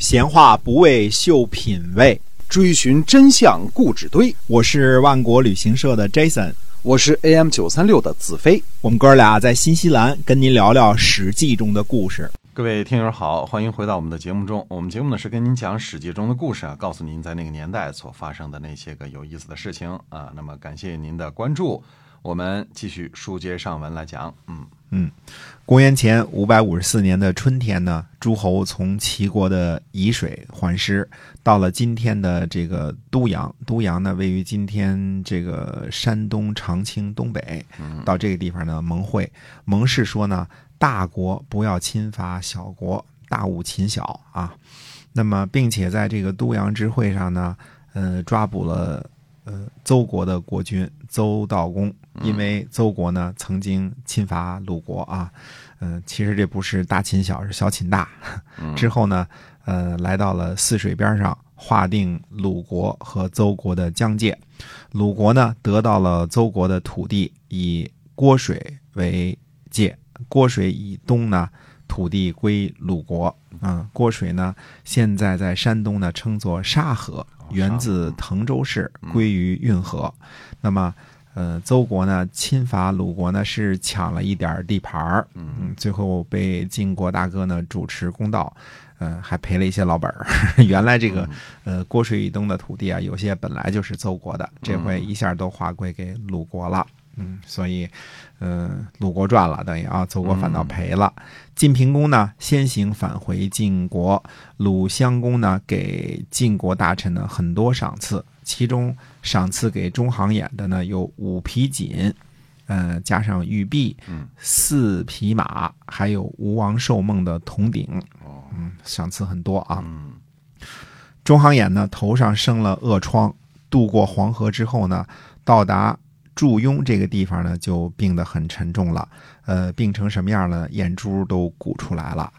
闲话不为秀品味，追寻真相故纸堆。我是万国旅行社的 Jason，我是 AM 九三六的子飞。我们哥俩在新西兰跟您聊聊《史记》中的故事。各位听友好，欢迎回到我们的节目中。我们节目呢是跟您讲《史记》中的故事啊，告诉您在那个年代所发生的那些个有意思的事情啊。那么感谢您的关注，我们继续书接上文来讲。嗯嗯，公元前五百五十四年的春天呢，诸侯从齐国的沂水还师，到了今天的这个都阳。都阳呢，位于今天这个山东长清东北。到这个地方呢，盟会，盟誓说呢，大国不要侵伐小国，大勿侵小啊。那么，并且在这个都阳之会上呢，呃，抓捕了。呃，邹国的国君邹道公，因为邹国呢曾经侵伐鲁国啊，嗯，其实这不是大秦小，是小秦大。之后呢，呃，来到了泗水边上，划定鲁国和邹国的疆界。鲁国呢得到了邹国的土地，以郭水为界，郭水以东呢土地归鲁国。啊，郭水呢现在在山东呢称作沙河。源自滕州市，归于运河。那么，呃，邹国呢侵伐鲁国呢是抢了一点地盘儿，嗯，最后被晋国大哥呢主持公道，嗯，还赔了一些老本儿。原来这个呃郭水以东的土地啊，有些本来就是邹国的，这回一下都划归给鲁国了。嗯，所以，呃，鲁国赚了，等于啊，邹国反倒赔了。晋平公呢，先行返回晋国。鲁襄公呢，给晋国大臣呢很多赏赐，其中赏赐给中行衍的呢有五匹锦，呃，加上玉璧，四匹马，还有吴王寿梦的铜鼎。哦，嗯，赏赐很多啊。嗯，中行衍呢头上生了恶疮，渡过黄河之后呢，到达。祝庸这个地方呢，就病得很沉重了，呃，病成什么样了？眼珠都鼓出来了。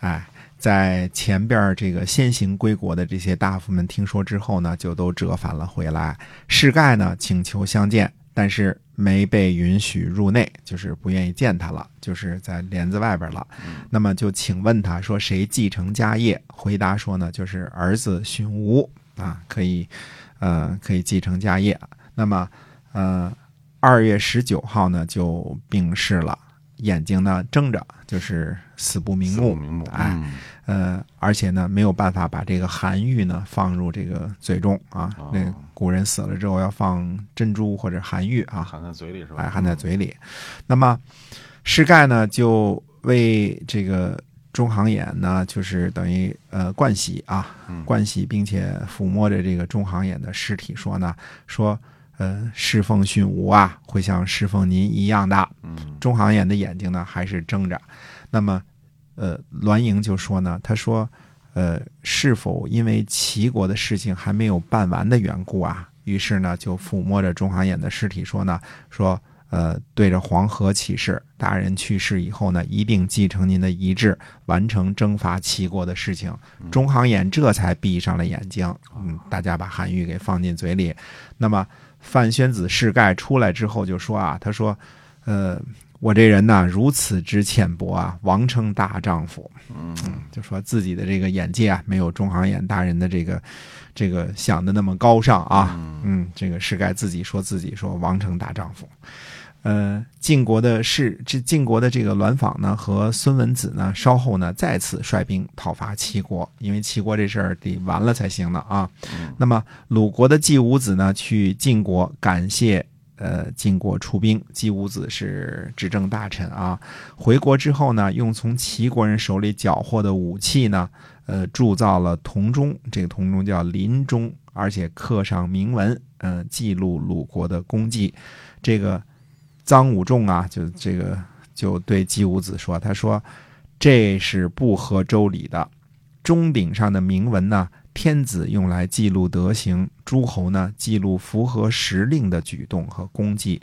哎，在前边这个先行归国的这些大夫们听说之后呢，就都折返了回来。世盖呢，请求相见，但是没被允许入内，就是不愿意见他了，就是在帘子外边了。那么就请问他说，谁继承家业？回答说呢，就是儿子荀吴啊，可以，呃，可以继承家业。那么，呃。二月十九号呢，就病逝了，眼睛呢睁着，就是死不瞑目。瞑目哎，呃，而且呢，没有办法把这个寒玉呢放入这个嘴中啊。那古人死了之后要放珍珠或者寒玉啊，含在嘴里是吧？哎，含在嘴里。那么，施盖呢就为这个中行衍呢，就是等于呃冠喜啊，冠喜，并且抚摸着这个中行衍的尸体说呢，说。呃，侍奉训吾啊，会像侍奉您一样的。嗯，中行衍的眼睛呢还是睁着。那么，呃，栾盈就说呢，他说，呃，是否因为齐国的事情还没有办完的缘故啊？于是呢，就抚摸着中行衍的尸体说呢，说，呃，对着黄河起誓，大人去世以后呢，一定继承您的遗志，完成征伐齐国的事情。中行衍这才闭上了眼睛。嗯，大家把韩愈给放进嘴里。那么。范宣子世盖出来之后就说啊，他说，呃，我这人呐如此之浅薄啊，王称大丈夫，嗯，就说自己的这个眼界啊，没有中行衍大人的这个这个想的那么高尚啊，嗯，这个世盖自己说自己说王称大丈夫。呃，晋国的是这晋国的这个栾访呢，和孙文子呢，稍后呢再次率兵讨伐齐国，因为齐国这事儿得完了才行呢啊。那么鲁国的季武子呢，去晋国感谢呃晋国出兵。季武子是执政大臣啊，回国之后呢，用从齐国人手里缴获的武器呢，呃铸造了铜钟，这个铜钟叫临钟，而且刻上铭文，嗯，记录鲁国的功绩。这个。臧武仲啊，就这个就对季武子说：“他说这是不合周礼的。钟鼎上的铭文呢，天子用来记录德行，诸侯呢记录符合时令的举动和功绩，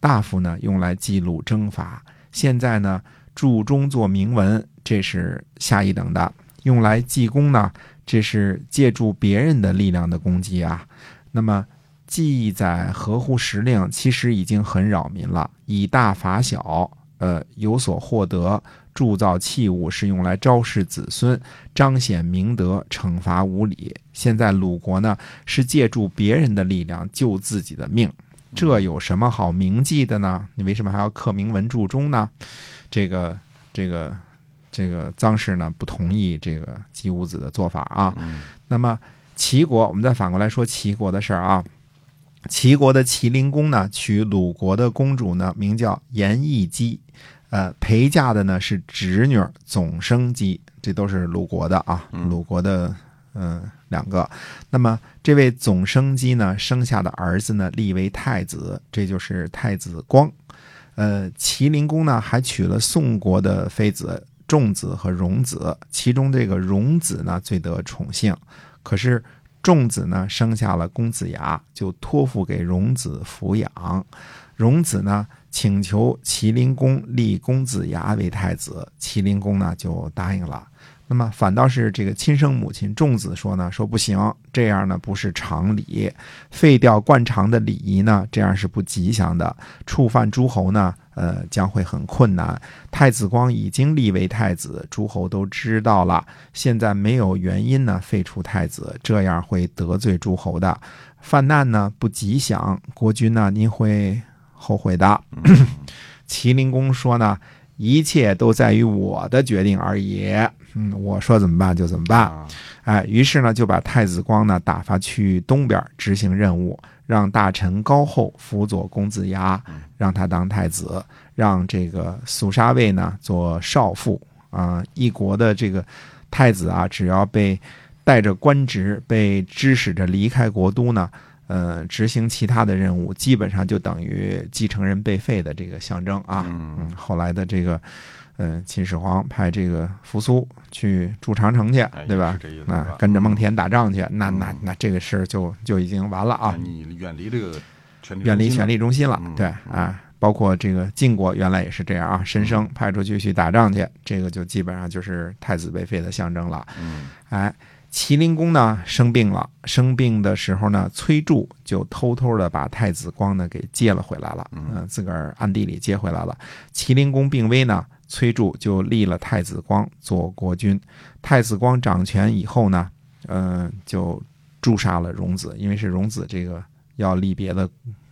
大夫呢用来记录征伐。现在呢铸钟做铭文，这是下一等的；用来记功呢，这是借助别人的力量的功绩啊。那么。”记载合乎时令，其实已经很扰民了。以大罚小，呃有所获得，铸造器物是用来昭示子孙、彰显明德、惩罚无礼。现在鲁国呢是借助别人的力量救自己的命，这有什么好铭记的呢？你为什么还要刻铭文铸钟呢？这个这个这个臧氏呢不同意这个姬武子的做法啊。嗯那么齐国，我们再反过来说齐国的事儿啊。齐国的齐灵公呢，娶鲁国的公主呢，名叫颜艺姬，呃，陪嫁的呢是侄女儿总生姬，这都是鲁国的啊，嗯鲁国的嗯、呃两个。那么这位总生姬呢，生下的儿子呢，立为太子，这就是太子光。呃，齐灵公呢，还娶了宋国的妃子仲子和荣子，其中这个荣子呢最得宠幸，可是仲子呢生下了公子牙，就托付给荣子抚养。荣子呢请求麒麟公立公子牙为太子，麒麟公呢就答应了。那么反倒是这个亲生母亲仲子说呢，说不行，这样呢不是常理，废掉惯常的礼仪呢，这样是不吉祥的，触犯诸侯呢，呃，将会很困难。太子光已经立为太子，诸侯都知道了，现在没有原因呢废除太子，这样会得罪诸侯的，犯难呢不吉祥，国君呢您会后悔的。麒麟公说呢，一切都在于我的决定而已。嗯，我说怎么办就怎么办。啊哎，于是呢，就把太子光呢打发去东边执行任务，让大臣高后辅佐公子牙，让他当太子，让这个肃杀卫呢做少傅啊、一国的这个太子啊，只要被带着官职被指使着离开国都呢，呃，执行其他的任务，基本上就等于继承人被废的这个象征啊。嗯。嗯，后来的这个，嗯、秦始皇派这个扶苏去筑长城去哎，对吧啊，跟着蒙恬打仗去，那那嗯那这个事儿就就已经完了啊，你远离这个权力，远离权力中心了嗯。对啊，包括这个晋国原来也是这样啊，申生派出去去打仗去，这个就基本上就是太子被废的象征了。嗯哎，齐灵公呢生病了，生病的时候呢，崔杼就偷偷的把太子光呢给接了回来了，嗯嗯、自个儿暗地里接回来了。齐灵公病危呢，崔杼就立了太子光做国君。太子光掌权以后呢，嗯、就诛杀了荣子，因为是荣子这个要立别的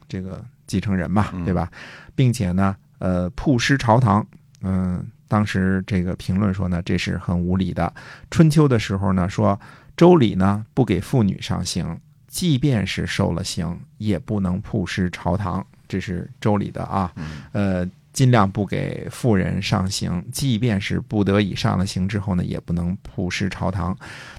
这个继承人嘛，嗯对吧？并且呢，呃，曝尸朝堂，嗯、当时这个评论说呢，这是很无理的。春秋的时候呢，说周礼呢不给妇女上刑，即便是受了刑，也不能曝尸朝堂，这是周礼的啊。嗯呃，尽量不给妇人上刑，即便是不得已上了刑之后呢，也不能曝尸朝堂。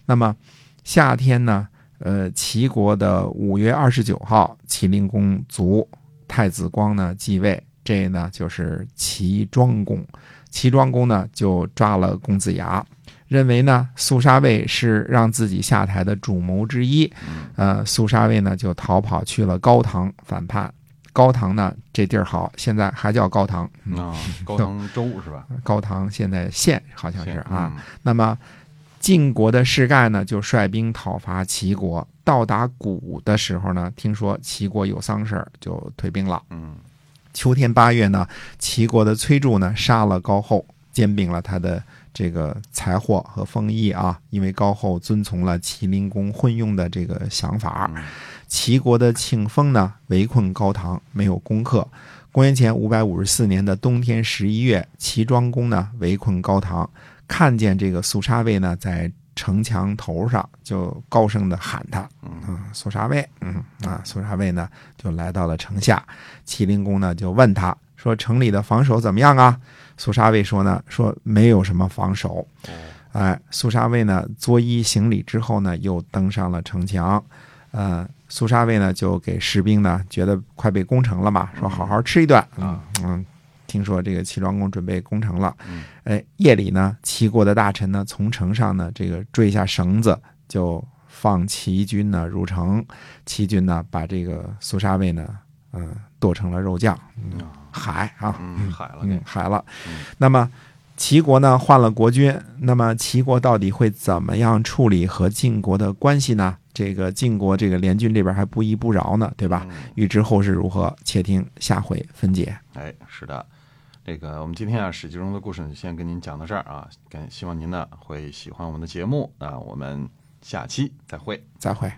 那么夏天呢，呃，齐国的五月二十九号，齐灵公卒，太子光呢继位，这呢就是齐庄公。齐庄公呢就抓了公子牙，认为呢肃杀卫是让自己下台的主谋之一。呃，肃杀卫呢就逃跑去了高唐反叛。高唐呢这地儿好，现在还叫高唐。嗯啊，高唐州是吧？高唐现在县好像是县啊。，那么晋国的士盖呢，就率兵讨伐齐国。到达谷的时候呢，听说齐国有丧事儿，就退兵了。嗯秋天八月呢，齐国的崔杼呢杀了高后，兼并了他的这个财货和封邑啊。因为高后遵从了齐灵公昏庸的这个想法，嗯齐国的庆丰呢围困高唐，没有攻克。公元前五百五十四年的冬天十一月，齐庄公呢围困高唐，看见这个苏杀卫呢在城墙头上，就高声的喊他，嗯，苏杀卫，嗯啊，苏杀卫呢就来到了城下，齐灵公呢就问他说：“城里的防守怎么样啊？”苏沙卫说呢：“说没有什么防守。”哎，苏沙卫呢作揖行礼之后呢，又登上了城墙。呃，苏沙卫呢就给士兵呢觉得快被攻城了嘛，说好好吃一顿。啊。嗯，听说这个齐庄公准备攻城了。嗯，哎，夜里呢，齐国的大臣呢从城上呢这个坠下绳子，就放齐军呢入城。齐军呢把这个苏沙卫呢，嗯、剁成了肉酱，海啊，嗯，海了嗯，海了嗯。那么齐国呢换了国君，那么齐国到底会怎么样处理和晋国的关系呢？这个晋国这个联军这边还不依不饶呢，对吧？嗯欲知后事如何，且听下回分解。哎，是的，这个我们今天啊《史记》中的故事呢，先跟您讲到这儿啊，感希望您呢会喜欢我们的节目啊，我们下期再会。再会。